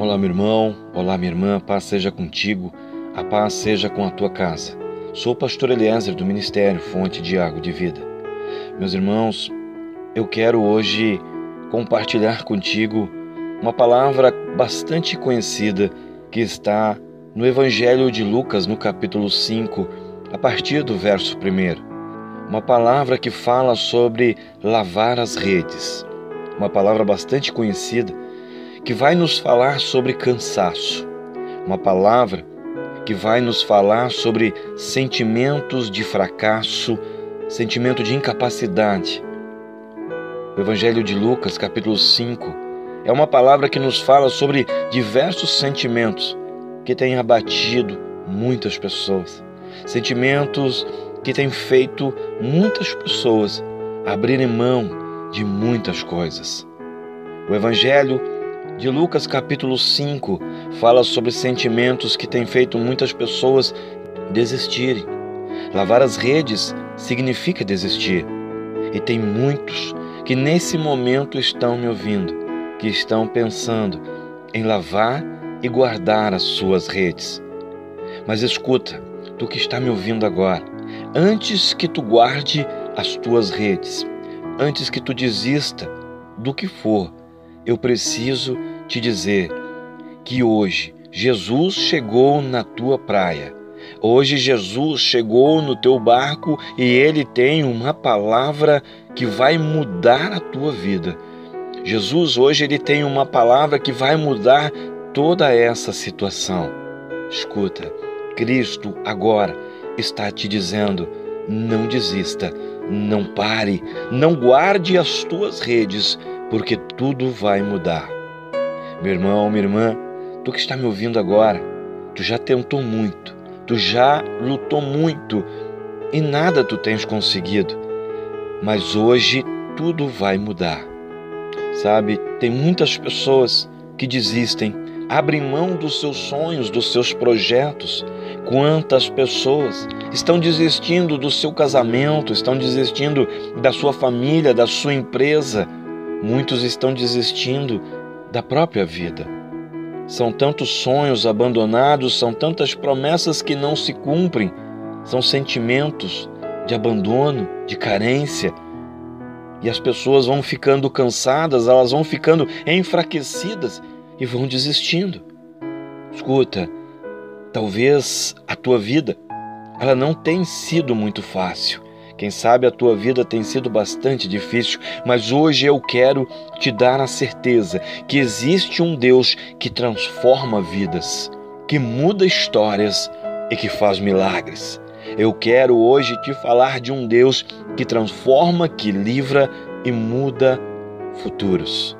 Olá, meu irmão, olá, minha irmã, paz seja contigo, a paz seja com a tua casa. Sou o pastor Eliezer do Ministério Fonte de Água de Vida. Meus irmãos, eu quero hoje compartilhar contigo uma palavra bastante conhecida que está no Evangelho de Lucas, no capítulo 5, a partir do verso 1. Uma palavra que fala sobre lavar as redes. Uma palavra bastante conhecida que vai nos falar sobre cansaço. Uma palavra que vai nos falar sobre sentimentos de fracasso, sentimento de incapacidade. O Evangelho de Lucas, capítulo 5, é uma palavra que nos fala sobre diversos sentimentos que têm abatido muitas pessoas. Sentimentos que têm feito muitas pessoas abrirem mão de muitas coisas. O Evangelho de Lucas capítulo 5 fala sobre sentimentos que têm feito muitas pessoas desistirem. Lavar as redes significa desistir. E tem muitos que nesse momento estão me ouvindo, que estão pensando em lavar e guardar as suas redes. Mas escuta, tu que está me ouvindo agora, antes que tu guarde as tuas redes, antes que tu desista do que for, eu preciso te dizer que hoje Jesus chegou na tua praia. Hoje Jesus chegou no teu barco e ele tem uma palavra que vai mudar a tua vida. Jesus hoje ele tem uma palavra que vai mudar toda essa situação. Escuta, Cristo agora está te dizendo: não desista, não pare, não guarde as tuas redes, porque tudo vai mudar. Meu irmão, minha irmã, tu que está me ouvindo agora, tu já tentou muito, tu já lutou muito e nada tu tens conseguido. Mas hoje tudo vai mudar. Sabe, tem muitas pessoas que desistem, abrem mão dos seus sonhos, dos seus projetos. Quantas pessoas estão desistindo do seu casamento, estão desistindo da sua família, da sua empresa Muitos estão desistindo da própria vida. São tantos sonhos abandonados, são tantas promessas que não se cumprem, são sentimentos de abandono, de carência. E as pessoas vão ficando cansadas, elas vão ficando enfraquecidas e vão desistindo. Escuta, talvez a tua vida ela não tenha sido muito fácil. Quem sabe a tua vida tem sido bastante difícil, mas hoje eu quero te dar a certeza que existe um Deus que transforma vidas, que muda histórias e que faz milagres. Eu quero hoje te falar de um Deus que transforma, que livra e muda futuros.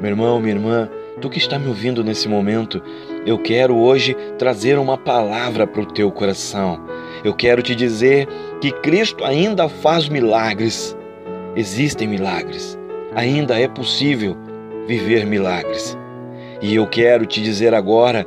Meu irmão, minha irmã, tu que está me ouvindo nesse momento, eu quero hoje trazer uma palavra para o teu coração. Eu quero te dizer que Cristo ainda faz milagres. Existem milagres. Ainda é possível viver milagres. E eu quero te dizer agora: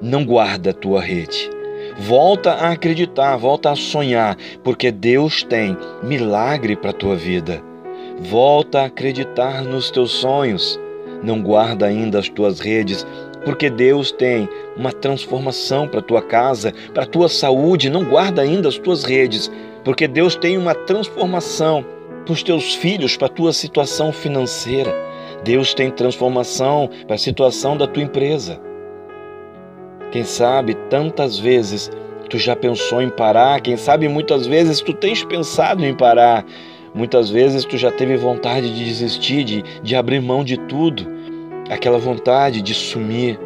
não guarda a tua rede. Volta a acreditar, volta a sonhar, porque Deus tem milagre para a tua vida. Volta a acreditar nos teus sonhos. Não guarda ainda as tuas redes, porque Deus tem uma transformação para a tua casa, para a tua saúde. Não guarda ainda as tuas redes, porque Deus tem uma transformação para os teus filhos, para a tua situação financeira. Deus tem transformação para a situação da tua empresa. Quem sabe tantas vezes tu já pensou em parar, quem sabe muitas vezes tu tens pensado em parar, muitas vezes tu já teve vontade de desistir, de, de abrir mão de tudo aquela vontade de sumir.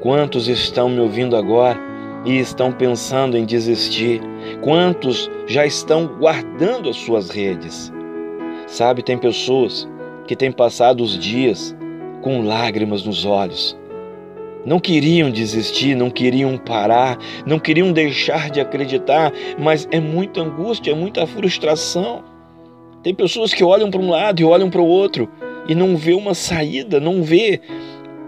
Quantos estão me ouvindo agora e estão pensando em desistir? Quantos já estão guardando as suas redes? Sabe, tem pessoas que têm passado os dias com lágrimas nos olhos. Não queriam desistir, não queriam parar, não queriam deixar de acreditar, mas é muita angústia, é muita frustração. Tem pessoas que olham para um lado e olham para o outro e não vê uma saída, não vê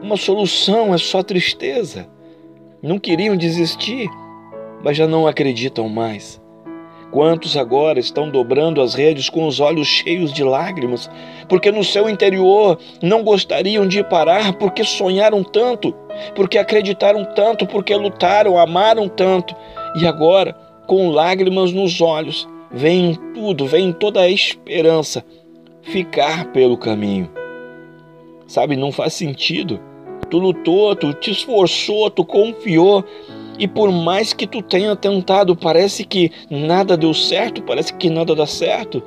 uma solução, é só tristeza. Não queriam desistir, mas já não acreditam mais. Quantos agora estão dobrando as redes com os olhos cheios de lágrimas, porque no seu interior não gostariam de parar, porque sonharam tanto, porque acreditaram tanto, porque lutaram, amaram tanto, e agora, com lágrimas nos olhos, vem tudo, vem toda a esperança ficar pelo caminho. Sabe, não faz sentido. Tu lutou, tu te esforçou, tu confiou, e por mais que tu tenha tentado, parece que nada deu certo, parece que nada dá certo.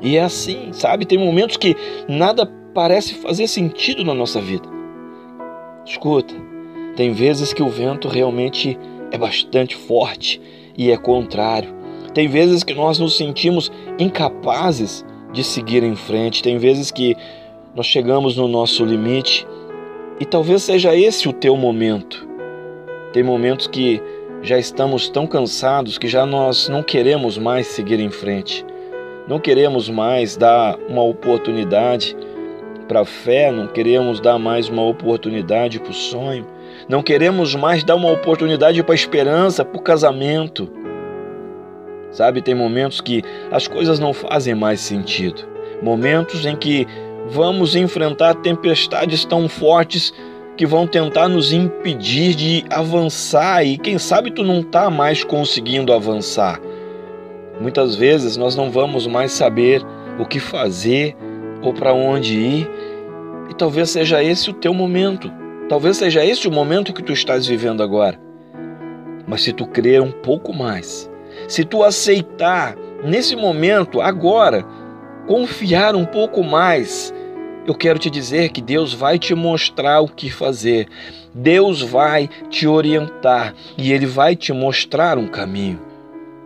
E é assim, sabe? Tem momentos que nada parece fazer sentido na nossa vida. Escuta, tem vezes que o vento realmente é bastante forte e é contrário. Tem vezes que nós nos sentimos incapazes de seguir em frente. Tem vezes que nós chegamos no nosso limite e talvez seja esse o teu momento. Tem momentos que já estamos tão cansados que já nós não queremos mais seguir em frente. Não queremos mais dar uma oportunidade para a fé, não queremos dar mais uma oportunidade para o sonho, não queremos mais dar uma oportunidade para a esperança, para o casamento. Sabe, tem momentos que as coisas não fazem mais sentido. Momentos em que vamos enfrentar tempestades tão fortes que vão tentar nos impedir de avançar e quem sabe tu não está mais conseguindo avançar. Muitas vezes nós não vamos mais saber o que fazer ou para onde ir, e talvez seja esse o teu momento. Talvez seja esse o momento que tu estás vivendo agora. Mas se tu crer um pouco mais, se tu aceitar nesse momento, agora, confiar um pouco mais eu quero te dizer que Deus vai te mostrar o que fazer, Deus vai te orientar e Ele vai te mostrar um caminho.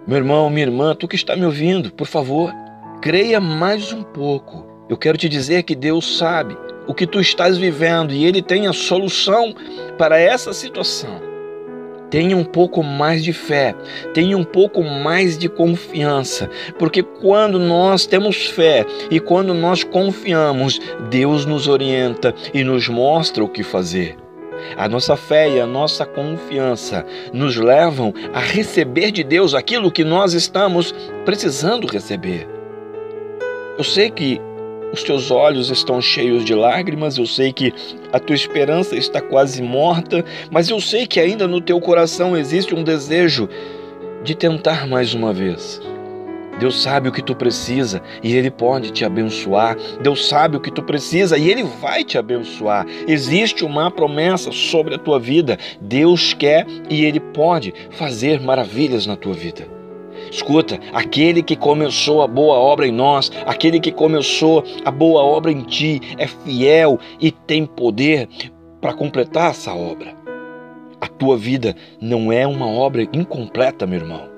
Meu irmão, minha irmã, tu que está me ouvindo, por favor, creia mais um pouco. Eu quero te dizer que Deus sabe o que tu estás vivendo e Ele tem a solução para essa situação. Tenha um pouco mais de fé, tenha um pouco mais de confiança, porque quando nós temos fé e quando nós confiamos, Deus nos orienta e nos mostra o que fazer. A nossa fé e a nossa confiança nos levam a receber de Deus aquilo que nós estamos precisando receber. Eu sei que os teus olhos estão cheios de lágrimas, eu sei que a tua esperança está quase morta, mas eu sei que ainda no teu coração existe um desejo de tentar mais uma vez. Deus sabe o que tu precisa e Ele pode te abençoar. Deus sabe o que tu precisa e Ele vai te abençoar. Existe uma promessa sobre a tua vida. Deus quer e Ele pode fazer maravilhas na tua vida. Escuta, aquele que começou a boa obra em nós, aquele que começou a boa obra em ti, é fiel e tem poder para completar essa obra. A tua vida não é uma obra incompleta, meu irmão.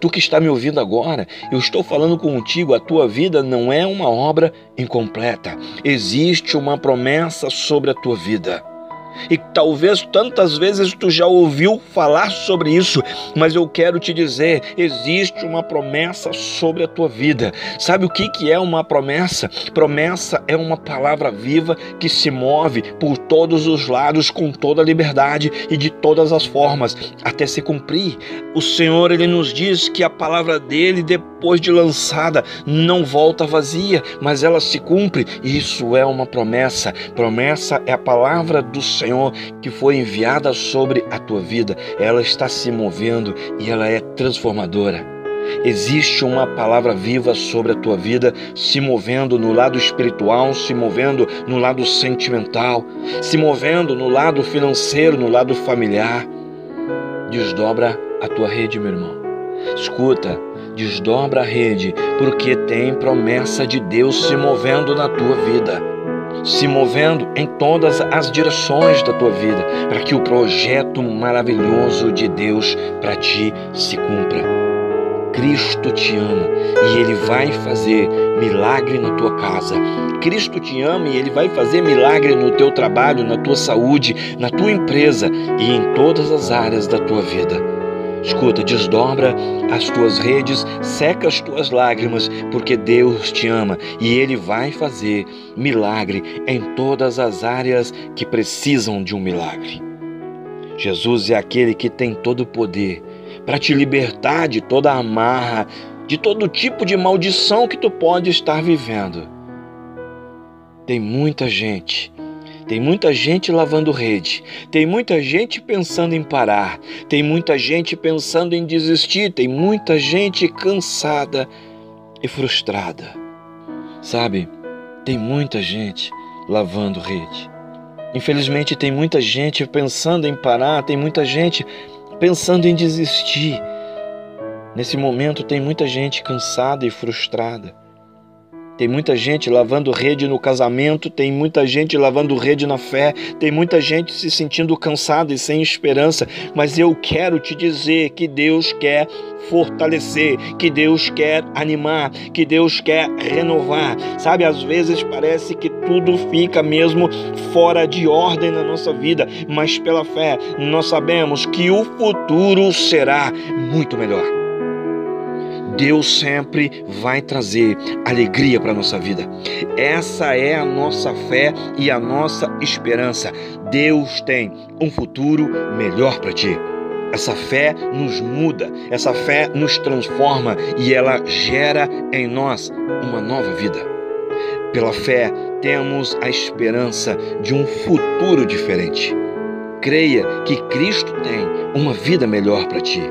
Tu que está me ouvindo agora, eu estou falando contigo, a tua vida não é uma obra incompleta. Existe uma promessa sobre a tua vida. E talvez tantas vezes tu já ouviu falar sobre isso, mas eu quero te dizer: existe uma promessa sobre a tua vida. Sabe o que, que é uma promessa? Promessa é uma palavra viva que se move por todos os lados com toda a liberdade e de todas as formas até se cumprir. O Senhor ele nos diz que a palavra dele depois de lançada não volta vazia, mas ela se cumpre. Isso é uma promessa. Promessa é a palavra do Senhor Senhor que foi enviada sobre a tua vida, ela está se movendo e ela é transformadora. Existe uma palavra viva sobre a tua vida, se movendo no lado espiritual, se movendo no lado sentimental, se movendo no lado financeiro, no lado familiar. Desdobra a tua rede, meu irmão. Escuta, desdobra a rede, porque tem promessa de Deus se movendo na tua vida se movendo em todas as direções da tua vida, para que o projeto maravilhoso de Deus para ti se cumpra. Cristo te ama e Ele vai fazer milagre na tua casa. Cristo te ama e ele vai fazer milagre no teu trabalho, na tua saúde, na tua empresa e em todas as áreas da tua vida. Escuta, desdobra as tuas redes, seca as tuas lágrimas, porque Deus te ama e Ele vai fazer milagre em todas as áreas que precisam de um milagre. Jesus é aquele que tem todo o poder para te libertar de toda a amarra, de todo tipo de maldição que tu pode estar vivendo. Tem muita gente, tem muita gente lavando rede, tem muita gente pensando em parar, tem muita gente pensando em desistir, tem muita gente cansada e frustrada. Sabe, tem muita gente lavando rede. Infelizmente, tem muita gente pensando em parar, tem muita gente pensando em desistir. Nesse momento, tem muita gente cansada e frustrada. Tem muita gente lavando rede no casamento, tem muita gente lavando rede na fé, tem muita gente se sentindo cansada e sem esperança, mas eu quero te dizer que Deus quer fortalecer, que Deus quer animar, que Deus quer renovar. Sabe, às vezes parece que tudo fica mesmo fora de ordem na nossa vida, mas pela fé nós sabemos que o futuro será muito melhor. Deus sempre vai trazer alegria para a nossa vida. Essa é a nossa fé e a nossa esperança. Deus tem um futuro melhor para ti. Essa fé nos muda, essa fé nos transforma e ela gera em nós uma nova vida. Pela fé, temos a esperança de um futuro diferente. Creia que Cristo tem uma vida melhor para ti.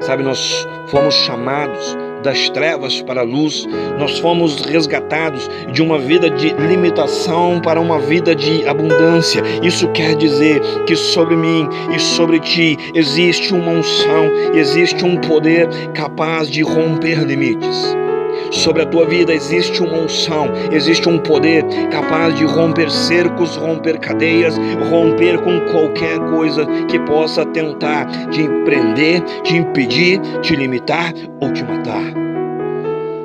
Sabe, nós fomos chamados das trevas para a luz, nós fomos resgatados de uma vida de limitação para uma vida de abundância. Isso quer dizer que sobre mim e sobre ti existe uma unção, existe um poder capaz de romper limites. Sobre a tua vida existe uma unção, existe um poder capaz de romper cercos, romper cadeias, romper com qualquer coisa que possa tentar te prender, te impedir, te limitar ou te matar.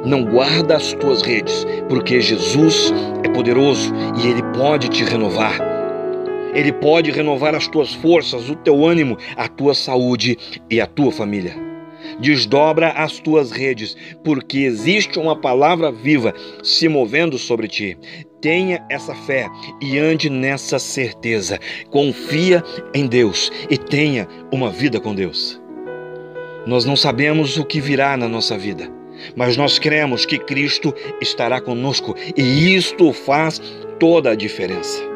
Não guarda as tuas redes, porque Jesus é poderoso e ele pode te renovar. Ele pode renovar as tuas forças, o teu ânimo, a tua saúde e a tua família desdobra as tuas redes, porque existe uma palavra viva se movendo sobre ti. Tenha essa fé e ande nessa certeza. Confia em Deus e tenha uma vida com Deus. Nós não sabemos o que virá na nossa vida, mas nós cremos que Cristo estará conosco e isto faz toda a diferença.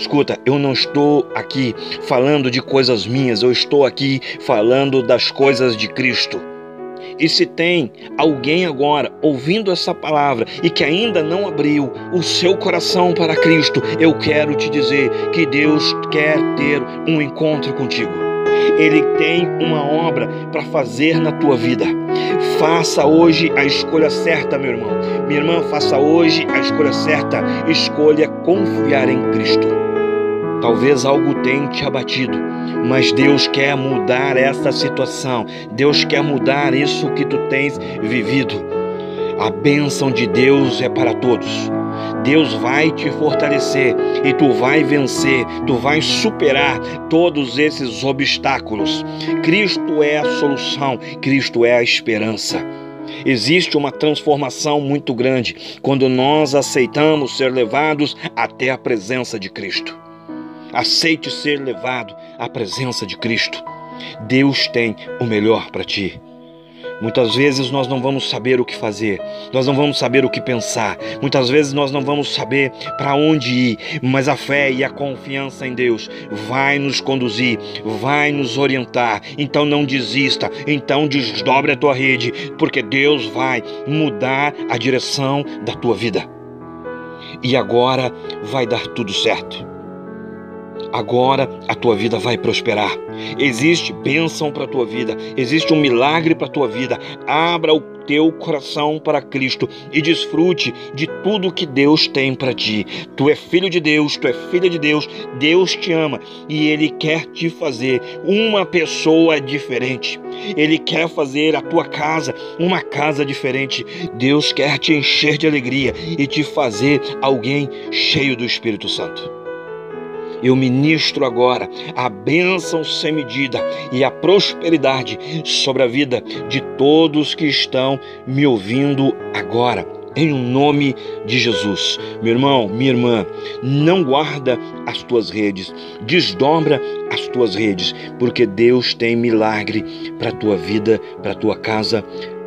Escuta, eu não estou aqui falando de coisas minhas, eu estou aqui falando das coisas de Cristo. E se tem alguém agora ouvindo essa palavra e que ainda não abriu o seu coração para Cristo, eu quero te dizer que Deus quer ter um encontro contigo. Ele tem uma obra para fazer na tua vida. Faça hoje a escolha certa, meu irmão. Minha irmã, faça hoje a escolha certa. Escolha confiar em Cristo. Talvez algo tenha te abatido, mas Deus quer mudar essa situação. Deus quer mudar isso que tu tens vivido. A bênção de Deus é para todos. Deus vai te fortalecer e tu vai vencer, tu vai superar todos esses obstáculos. Cristo é a solução, Cristo é a esperança. Existe uma transformação muito grande quando nós aceitamos ser levados até a presença de Cristo. Aceite ser levado à presença de Cristo. Deus tem o melhor para ti. Muitas vezes nós não vamos saber o que fazer, nós não vamos saber o que pensar, muitas vezes nós não vamos saber para onde ir, mas a fé e a confiança em Deus vai nos conduzir, vai nos orientar. Então não desista, então desdobre a tua rede, porque Deus vai mudar a direção da tua vida. E agora vai dar tudo certo. Agora a tua vida vai prosperar. Existe bênção para a tua vida, existe um milagre para a tua vida. Abra o teu coração para Cristo e desfrute de tudo que Deus tem para ti. Tu é filho de Deus, tu é filha de Deus, Deus te ama e Ele quer te fazer uma pessoa diferente. Ele quer fazer a tua casa uma casa diferente. Deus quer te encher de alegria e te fazer alguém cheio do Espírito Santo. Eu ministro agora a bênção sem medida e a prosperidade sobre a vida de todos que estão me ouvindo agora em nome de Jesus. Meu irmão, minha irmã, não guarda as tuas redes, desdobra as tuas redes, porque Deus tem milagre para a tua vida, para a tua casa,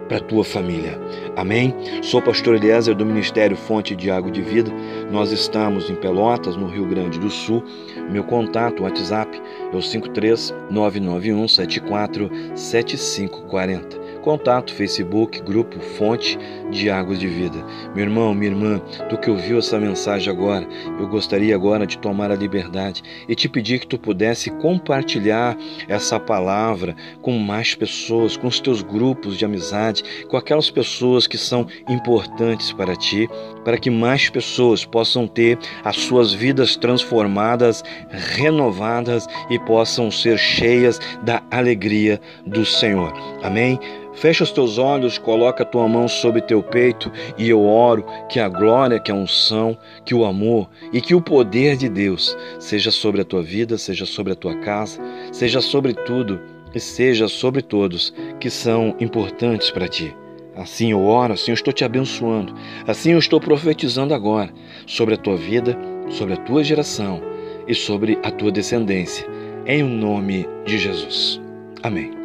para a tua família. Amém? Sou pastor Eliezer do Ministério Fonte de Água de Vida. Nós estamos em Pelotas, no Rio Grande do Sul. Meu contato, WhatsApp, é o 53 991 74 7540. Contato, Facebook, grupo Fonte de Águas de Vida. Meu irmão, minha irmã, tu que ouviu essa mensagem agora, eu gostaria agora de tomar a liberdade e te pedir que tu pudesse compartilhar essa palavra com mais pessoas, com os teus grupos de amizade, com aquelas pessoas que são importantes para ti, para que mais pessoas possam ter as suas vidas transformadas, renovadas e possam ser cheias da alegria do Senhor. Amém? Fecha os teus olhos, coloca a tua mão sobre teu peito e eu oro que a glória, que a unção, que o amor e que o poder de Deus seja sobre a tua vida, seja sobre a tua casa, seja sobre tudo e seja sobre todos que são importantes para ti. Assim eu oro, assim eu estou te abençoando, assim eu estou profetizando agora sobre a tua vida, sobre a tua geração e sobre a tua descendência, em nome de Jesus. Amém.